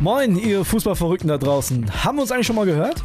Moin, ihr Fußballverrückten da draußen. Haben wir uns eigentlich schon mal gehört?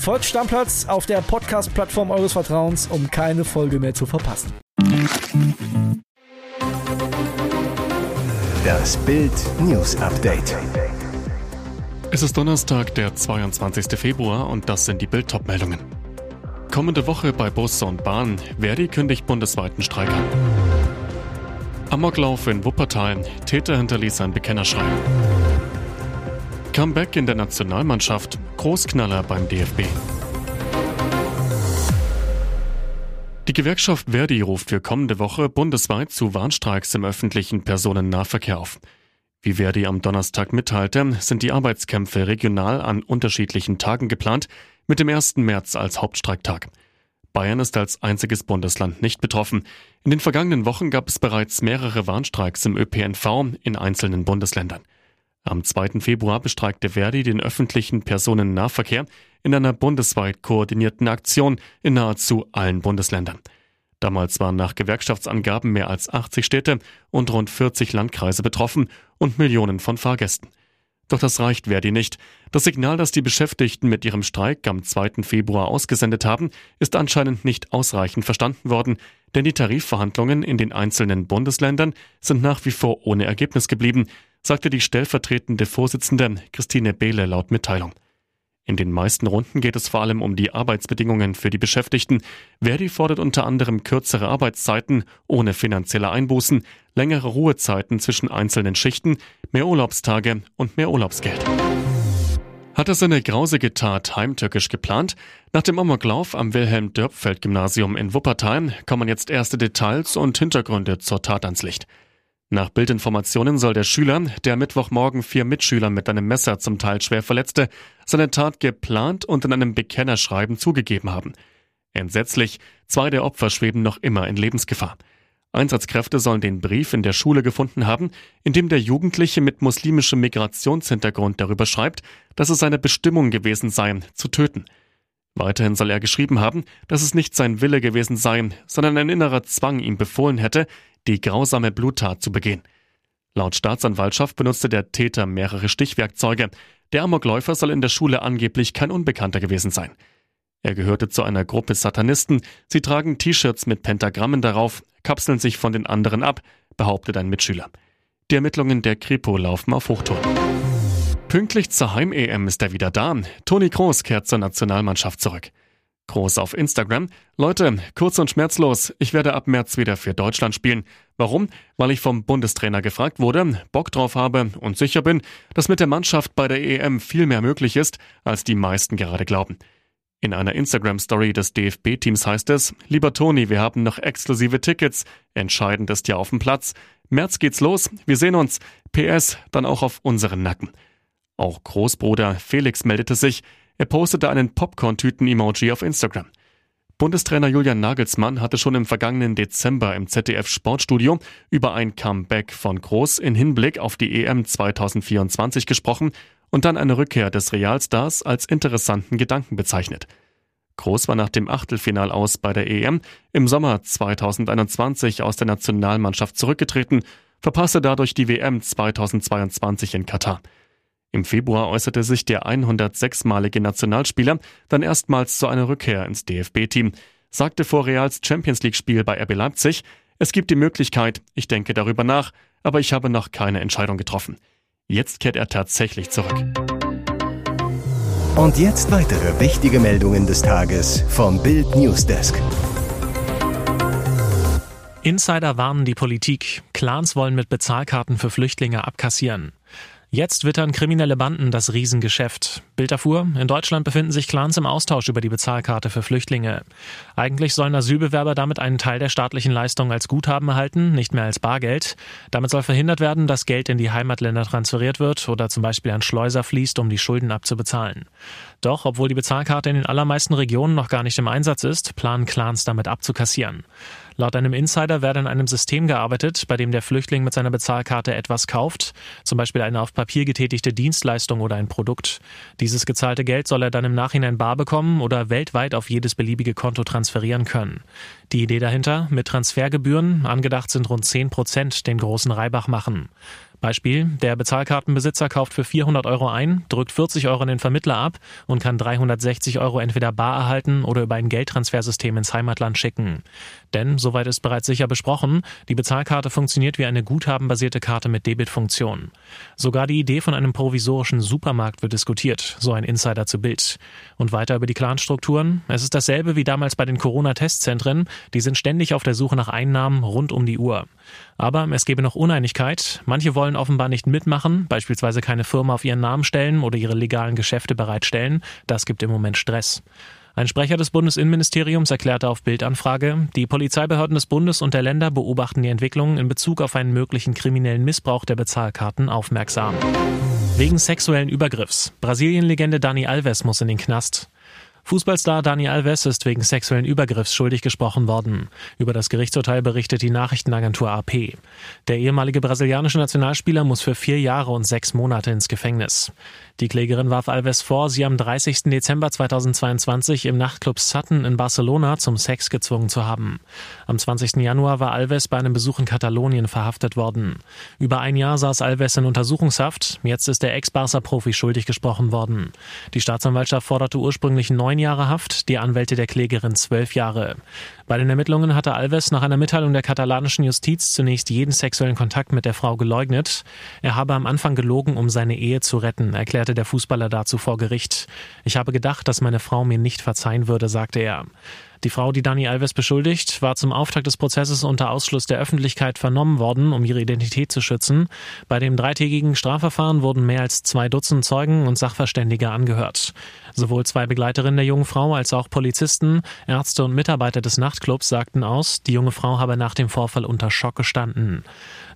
Folgt Stammplatz auf der Podcast-Plattform eures Vertrauens, um keine Folge mehr zu verpassen. Das Bild News Update. Es ist Donnerstag, der 22. Februar und das sind die Bild meldungen Kommende Woche bei Bus und Bahn. Verdi kündigt bundesweiten Streik an. Amoklauf in Wuppertal. Täter hinterließ ein Bekennerschreiben. Comeback in der Nationalmannschaft. Großknaller beim DFB. Die Gewerkschaft Verdi ruft für kommende Woche bundesweit zu Warnstreiks im öffentlichen Personennahverkehr auf. Wie Verdi am Donnerstag mitteilte, sind die Arbeitskämpfe regional an unterschiedlichen Tagen geplant, mit dem 1. März als Hauptstreiktag. Bayern ist als einziges Bundesland nicht betroffen. In den vergangenen Wochen gab es bereits mehrere Warnstreiks im ÖPNV in einzelnen Bundesländern. Am 2. Februar bestreikte Verdi den öffentlichen Personennahverkehr in einer bundesweit koordinierten Aktion in nahezu allen Bundesländern. Damals waren nach Gewerkschaftsangaben mehr als 80 Städte und rund 40 Landkreise betroffen und Millionen von Fahrgästen. Doch das reicht Verdi nicht. Das Signal, das die Beschäftigten mit ihrem Streik am 2. Februar ausgesendet haben, ist anscheinend nicht ausreichend verstanden worden, denn die Tarifverhandlungen in den einzelnen Bundesländern sind nach wie vor ohne Ergebnis geblieben, sagte die stellvertretende Vorsitzende Christine Behle laut Mitteilung. In den meisten Runden geht es vor allem um die Arbeitsbedingungen für die Beschäftigten. Verdi fordert unter anderem kürzere Arbeitszeiten ohne finanzielle Einbußen, längere Ruhezeiten zwischen einzelnen Schichten, mehr Urlaubstage und mehr Urlaubsgeld. Hat er seine grausige Tat heimtückisch geplant? Nach dem Amoklauf am Wilhelm-Dörpfeld-Gymnasium in Wuppertal kommen jetzt erste Details und Hintergründe zur Tat ans Licht. Nach Bildinformationen soll der Schüler, der Mittwochmorgen vier Mitschüler mit einem Messer zum Teil schwer verletzte, seine Tat geplant und in einem Bekennerschreiben zugegeben haben. Entsetzlich, zwei der Opfer schweben noch immer in Lebensgefahr. Einsatzkräfte sollen den Brief in der Schule gefunden haben, in dem der Jugendliche mit muslimischem Migrationshintergrund darüber schreibt, dass es seine Bestimmung gewesen sei, zu töten. Weiterhin soll er geschrieben haben, dass es nicht sein Wille gewesen sei, sondern ein innerer Zwang ihm befohlen hätte, die grausame Bluttat zu begehen. Laut Staatsanwaltschaft benutzte der Täter mehrere Stichwerkzeuge. Der Amokläufer soll in der Schule angeblich kein Unbekannter gewesen sein. Er gehörte zu einer Gruppe Satanisten. Sie tragen T-Shirts mit Pentagrammen darauf, kapseln sich von den anderen ab, behauptet ein Mitschüler. Die Ermittlungen der Kripo laufen auf Hochtouren. Pünktlich zur Heim-EM ist er wieder da. Toni Kroos kehrt zur Nationalmannschaft zurück. Groß auf Instagram. Leute, kurz und schmerzlos, ich werde ab März wieder für Deutschland spielen. Warum? Weil ich vom Bundestrainer gefragt wurde, Bock drauf habe und sicher bin, dass mit der Mannschaft bei der EM viel mehr möglich ist, als die meisten gerade glauben. In einer Instagram-Story des DFB-Teams heißt es, lieber Toni, wir haben noch exklusive Tickets. Entscheidend ist ja auf dem Platz. März geht's los. Wir sehen uns. PS, dann auch auf unseren Nacken. Auch Großbruder Felix meldete sich. Er postete einen Popcorn-Tüten-Emoji auf Instagram. Bundestrainer Julian Nagelsmann hatte schon im vergangenen Dezember im ZDF Sportstudio über ein Comeback von Groß in Hinblick auf die EM 2024 gesprochen und dann eine Rückkehr des Realstars als interessanten Gedanken bezeichnet. Groß war nach dem Achtelfinal aus bei der EM im Sommer 2021 aus der Nationalmannschaft zurückgetreten, verpasste dadurch die WM 2022 in Katar. Im Februar äußerte sich der 106-malige Nationalspieler dann erstmals zu einer Rückkehr ins DFB-Team, sagte vor Reals Champions League-Spiel bei RB Leipzig, es gibt die Möglichkeit, ich denke darüber nach, aber ich habe noch keine Entscheidung getroffen. Jetzt kehrt er tatsächlich zurück. Und jetzt weitere wichtige Meldungen des Tages vom Bild Newsdesk. Insider warnen die Politik. Clans wollen mit Bezahlkarten für Flüchtlinge abkassieren. Jetzt wittern kriminelle Banden das Riesengeschäft. Bild erfuhr, in Deutschland befinden sich Clans im Austausch über die Bezahlkarte für Flüchtlinge. Eigentlich sollen Asylbewerber damit einen Teil der staatlichen Leistung als Guthaben erhalten, nicht mehr als Bargeld. Damit soll verhindert werden, dass Geld in die Heimatländer transferiert wird oder zum Beispiel an Schleuser fließt, um die Schulden abzubezahlen. Doch, obwohl die Bezahlkarte in den allermeisten Regionen noch gar nicht im Einsatz ist, planen Clans damit abzukassieren. Laut einem Insider werde an einem System gearbeitet, bei dem der Flüchtling mit seiner Bezahlkarte etwas kauft, zum Beispiel eine auf Papier getätigte Dienstleistung oder ein Produkt. Dieses gezahlte Geld soll er dann im Nachhinein bar bekommen oder weltweit auf jedes beliebige Konto transferieren können. Die Idee dahinter, mit Transfergebühren, angedacht sind rund 10 Prozent, den großen Reibach machen. Beispiel, der Bezahlkartenbesitzer kauft für 400 Euro ein, drückt 40 Euro an den Vermittler ab und kann 360 Euro entweder bar erhalten oder über ein Geldtransfersystem ins Heimatland schicken. Denn, soweit ist bereits sicher besprochen, die Bezahlkarte funktioniert wie eine guthabenbasierte Karte mit Debitfunktion. Sogar die Idee von einem provisorischen Supermarkt wird diskutiert, so ein Insider zu Bild. Und weiter über die Clanstrukturen. Es ist dasselbe wie damals bei den Corona-Testzentren. Die sind ständig auf der Suche nach Einnahmen rund um die Uhr. Aber es gebe noch Uneinigkeit. Manche wollen offenbar nicht mitmachen, beispielsweise keine Firma auf ihren Namen stellen oder ihre legalen Geschäfte bereitstellen. Das gibt im Moment Stress. Ein Sprecher des Bundesinnenministeriums erklärte auf Bildanfrage, die Polizeibehörden des Bundes und der Länder beobachten die Entwicklungen in Bezug auf einen möglichen kriminellen Missbrauch der Bezahlkarten aufmerksam. Wegen sexuellen Übergriffs. Brasilienlegende Dani Alves muss in den Knast. Fußballstar Dani Alves ist wegen sexuellen Übergriffs schuldig gesprochen worden. Über das Gerichtsurteil berichtet die Nachrichtenagentur AP. Der ehemalige brasilianische Nationalspieler muss für vier Jahre und sechs Monate ins Gefängnis. Die Klägerin warf Alves vor, sie am 30. Dezember 2022 im Nachtclub Sutton in Barcelona zum Sex gezwungen zu haben. Am 20. Januar war Alves bei einem Besuch in Katalonien verhaftet worden. Über ein Jahr saß Alves in Untersuchungshaft. Jetzt ist der Ex-Barca-Profi schuldig gesprochen worden. Die Staatsanwaltschaft forderte ursprünglich neun Jahre Haft, die Anwälte der Klägerin zwölf Jahre. Bei den Ermittlungen hatte Alves nach einer Mitteilung der katalanischen Justiz zunächst jeden sexuellen Kontakt mit der Frau geleugnet. Er habe am Anfang gelogen, um seine Ehe zu retten, erklärte der Fußballer dazu vor Gericht. Ich habe gedacht, dass meine Frau mir nicht verzeihen würde, sagte er. Die Frau, die Dani Alves beschuldigt, war zum Auftakt des Prozesses unter Ausschluss der Öffentlichkeit vernommen worden, um ihre Identität zu schützen. Bei dem dreitägigen Strafverfahren wurden mehr als zwei Dutzend Zeugen und Sachverständige angehört. Sowohl zwei Begleiterinnen der jungen Frau als auch Polizisten, Ärzte und Mitarbeiter des Nachtclubs sagten aus, die junge Frau habe nach dem Vorfall unter Schock gestanden.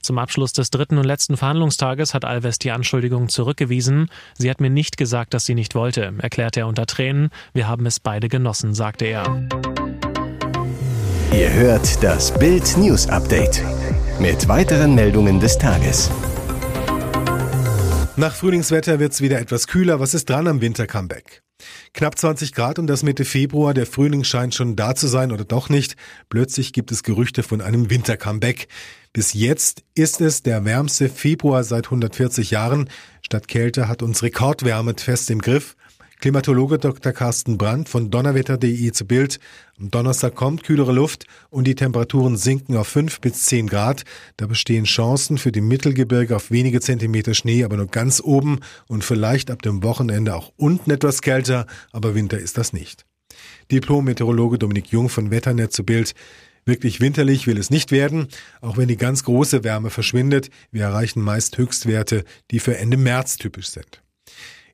Zum Abschluss des dritten und letzten Verhandlungstages hat Alves die Anschuldigung zurückgewiesen. Sie hat mir nicht gesagt, dass sie nicht wollte, erklärte er unter Tränen. Wir haben es beide genossen, sagte er. Ihr hört das Bild News Update mit weiteren Meldungen des Tages. Nach Frühlingswetter wird es wieder etwas kühler. Was ist dran am Winter-Comeback? Knapp 20 Grad und das Mitte Februar. Der Frühling scheint schon da zu sein oder doch nicht. Plötzlich gibt es Gerüchte von einem Winter-Comeback. Bis jetzt ist es der wärmste Februar seit 140 Jahren. Statt Kälte hat uns Rekordwärme fest im Griff. Klimatologe Dr. Carsten Brandt von donnerwetter.de zu Bild. Am Donnerstag kommt kühlere Luft und die Temperaturen sinken auf 5 bis 10 Grad. Da bestehen Chancen für die Mittelgebirge auf wenige Zentimeter Schnee, aber nur ganz oben und vielleicht ab dem Wochenende auch unten etwas kälter, aber Winter ist das nicht. Diplom-Meteorologe Dominik Jung von Wetternet zu Bild. Wirklich winterlich will es nicht werden, auch wenn die ganz große Wärme verschwindet. Wir erreichen meist Höchstwerte, die für Ende März typisch sind.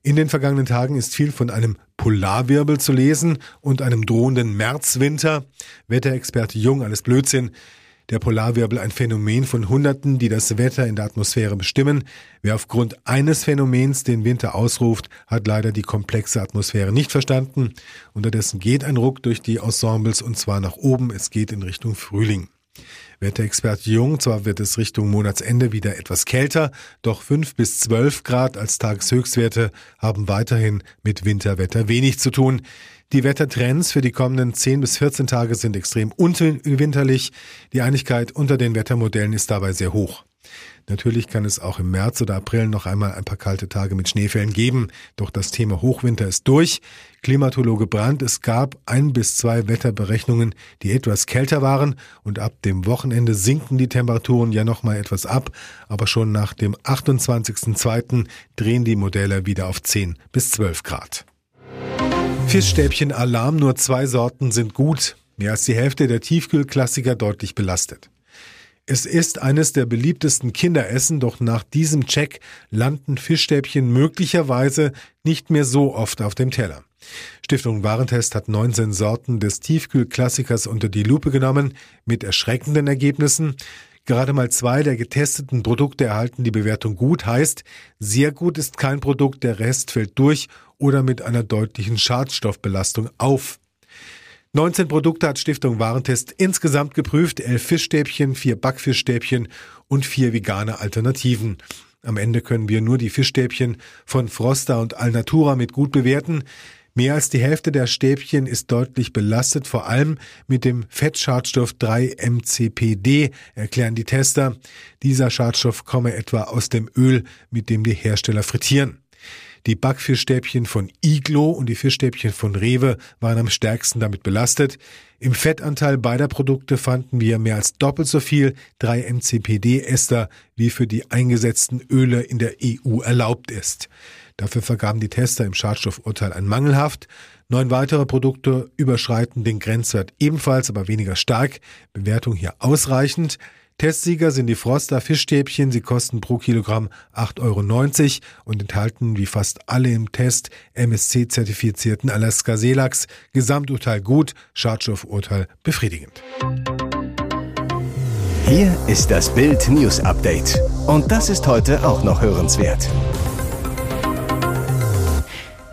In den vergangenen Tagen ist viel von einem Polarwirbel zu lesen und einem drohenden Märzwinter. Wetterexperte Jung, alles Blödsinn der Polarwirbel ein Phänomen von Hunderten, die das Wetter in der Atmosphäre bestimmen. Wer aufgrund eines Phänomens den Winter ausruft, hat leider die komplexe Atmosphäre nicht verstanden. Unterdessen geht ein Ruck durch die Ensembles und zwar nach oben. Es geht in Richtung Frühling. Wetterexperte Jung, zwar wird es Richtung Monatsende wieder etwas kälter, doch 5 bis 12 Grad als Tageshöchstwerte haben weiterhin mit Winterwetter wenig zu tun. Die Wettertrends für die kommenden 10 bis 14 Tage sind extrem unwinterlich. Die Einigkeit unter den Wettermodellen ist dabei sehr hoch. Natürlich kann es auch im März oder April noch einmal ein paar kalte Tage mit Schneefällen geben, doch das Thema Hochwinter ist durch. Klimatologe Brandt, es gab ein bis zwei Wetterberechnungen, die etwas kälter waren und ab dem Wochenende sinken die Temperaturen ja noch mal etwas ab, aber schon nach dem 28.02. drehen die Modelle wieder auf 10 bis 12 Grad. Fischstäbchen Alarm, nur zwei Sorten sind gut. Mehr als die Hälfte der Tiefkühlklassiker deutlich belastet. Es ist eines der beliebtesten Kinderessen, doch nach diesem Check landen Fischstäbchen möglicherweise nicht mehr so oft auf dem Teller. Stiftung Warentest hat 19 Sorten des Tiefkühlklassikers unter die Lupe genommen, mit erschreckenden Ergebnissen. Gerade mal zwei der getesteten Produkte erhalten die Bewertung gut, heißt, sehr gut ist kein Produkt, der Rest fällt durch oder mit einer deutlichen Schadstoffbelastung auf. 19 Produkte hat Stiftung Warentest insgesamt geprüft, elf Fischstäbchen, vier Backfischstäbchen und vier vegane Alternativen. Am Ende können wir nur die Fischstäbchen von Froster und Alnatura mit gut bewerten. Mehr als die Hälfte der Stäbchen ist deutlich belastet, vor allem mit dem Fettschadstoff 3-MCPD, erklären die Tester. Dieser Schadstoff komme etwa aus dem Öl, mit dem die Hersteller frittieren. Die Backfischstäbchen von Iglo und die Fischstäbchen von Rewe waren am stärksten damit belastet. Im Fettanteil beider Produkte fanden wir mehr als doppelt so viel 3-MCPD-Ester, wie für die eingesetzten Öle in der EU erlaubt ist. Dafür vergaben die Tester im Schadstoffurteil ein mangelhaft. Neun weitere Produkte überschreiten den Grenzwert ebenfalls, aber weniger stark. Bewertung hier ausreichend. Testsieger sind die Froster Fischstäbchen. Sie kosten pro Kilogramm 8,90 Euro und enthalten wie fast alle im Test MSC-zertifizierten Alaska Seelachs. Gesamturteil gut, Schadstoffurteil befriedigend. Hier ist das Bild News Update. Und das ist heute auch noch hörenswert.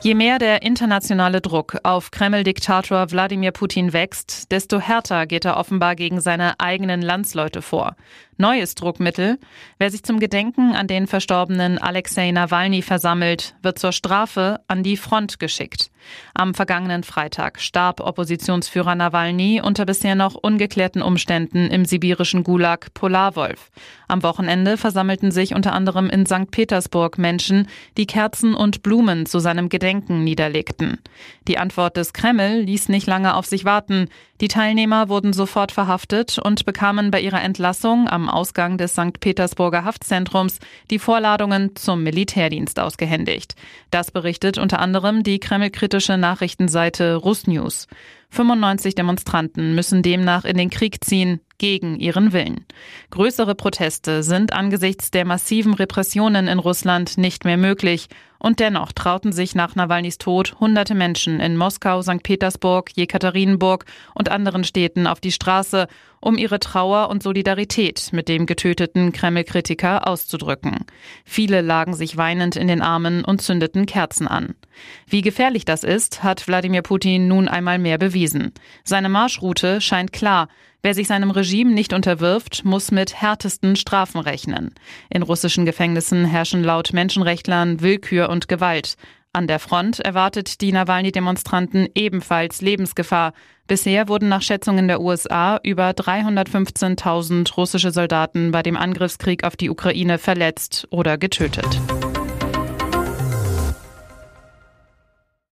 Je mehr der internationale Druck auf Kreml-Diktator Wladimir Putin wächst, desto härter geht er offenbar gegen seine eigenen Landsleute vor. Neues Druckmittel. Wer sich zum Gedenken an den verstorbenen Alexei Nawalny versammelt, wird zur Strafe an die Front geschickt. Am vergangenen Freitag starb Oppositionsführer Nawalny unter bisher noch ungeklärten Umständen im sibirischen Gulag Polarwolf. Am Wochenende versammelten sich unter anderem in St. Petersburg Menschen, die Kerzen und Blumen zu seinem Gedenken niederlegten. Die Antwort des Kreml ließ nicht lange auf sich warten. Die Teilnehmer wurden sofort verhaftet und bekamen bei ihrer Entlassung am Ausgang des St. Petersburger Haftzentrums die Vorladungen zum Militärdienst ausgehändigt. Das berichtet unter anderem die kremlkritische Nachrichtenseite Rusnews. 95 Demonstranten müssen demnach in den Krieg ziehen, gegen ihren Willen. Größere Proteste sind angesichts der massiven Repressionen in Russland nicht mehr möglich. Und dennoch trauten sich nach Nawalnys Tod hunderte Menschen in Moskau, St. Petersburg, Jekaterinburg und anderen Städten auf die Straße, um ihre Trauer und Solidarität mit dem getöteten Kreml-Kritiker auszudrücken. Viele lagen sich weinend in den Armen und zündeten Kerzen an. Wie gefährlich das ist, hat Wladimir Putin nun einmal mehr bewiesen. Seine Marschroute scheint klar. Wer sich seinem Regime nicht unterwirft, muss mit härtesten Strafen rechnen. In russischen Gefängnissen herrschen laut Menschenrechtlern Willkür und Gewalt. An der Front erwartet die Nawalny-Demonstranten ebenfalls Lebensgefahr. Bisher wurden nach Schätzungen der USA über 315.000 russische Soldaten bei dem Angriffskrieg auf die Ukraine verletzt oder getötet.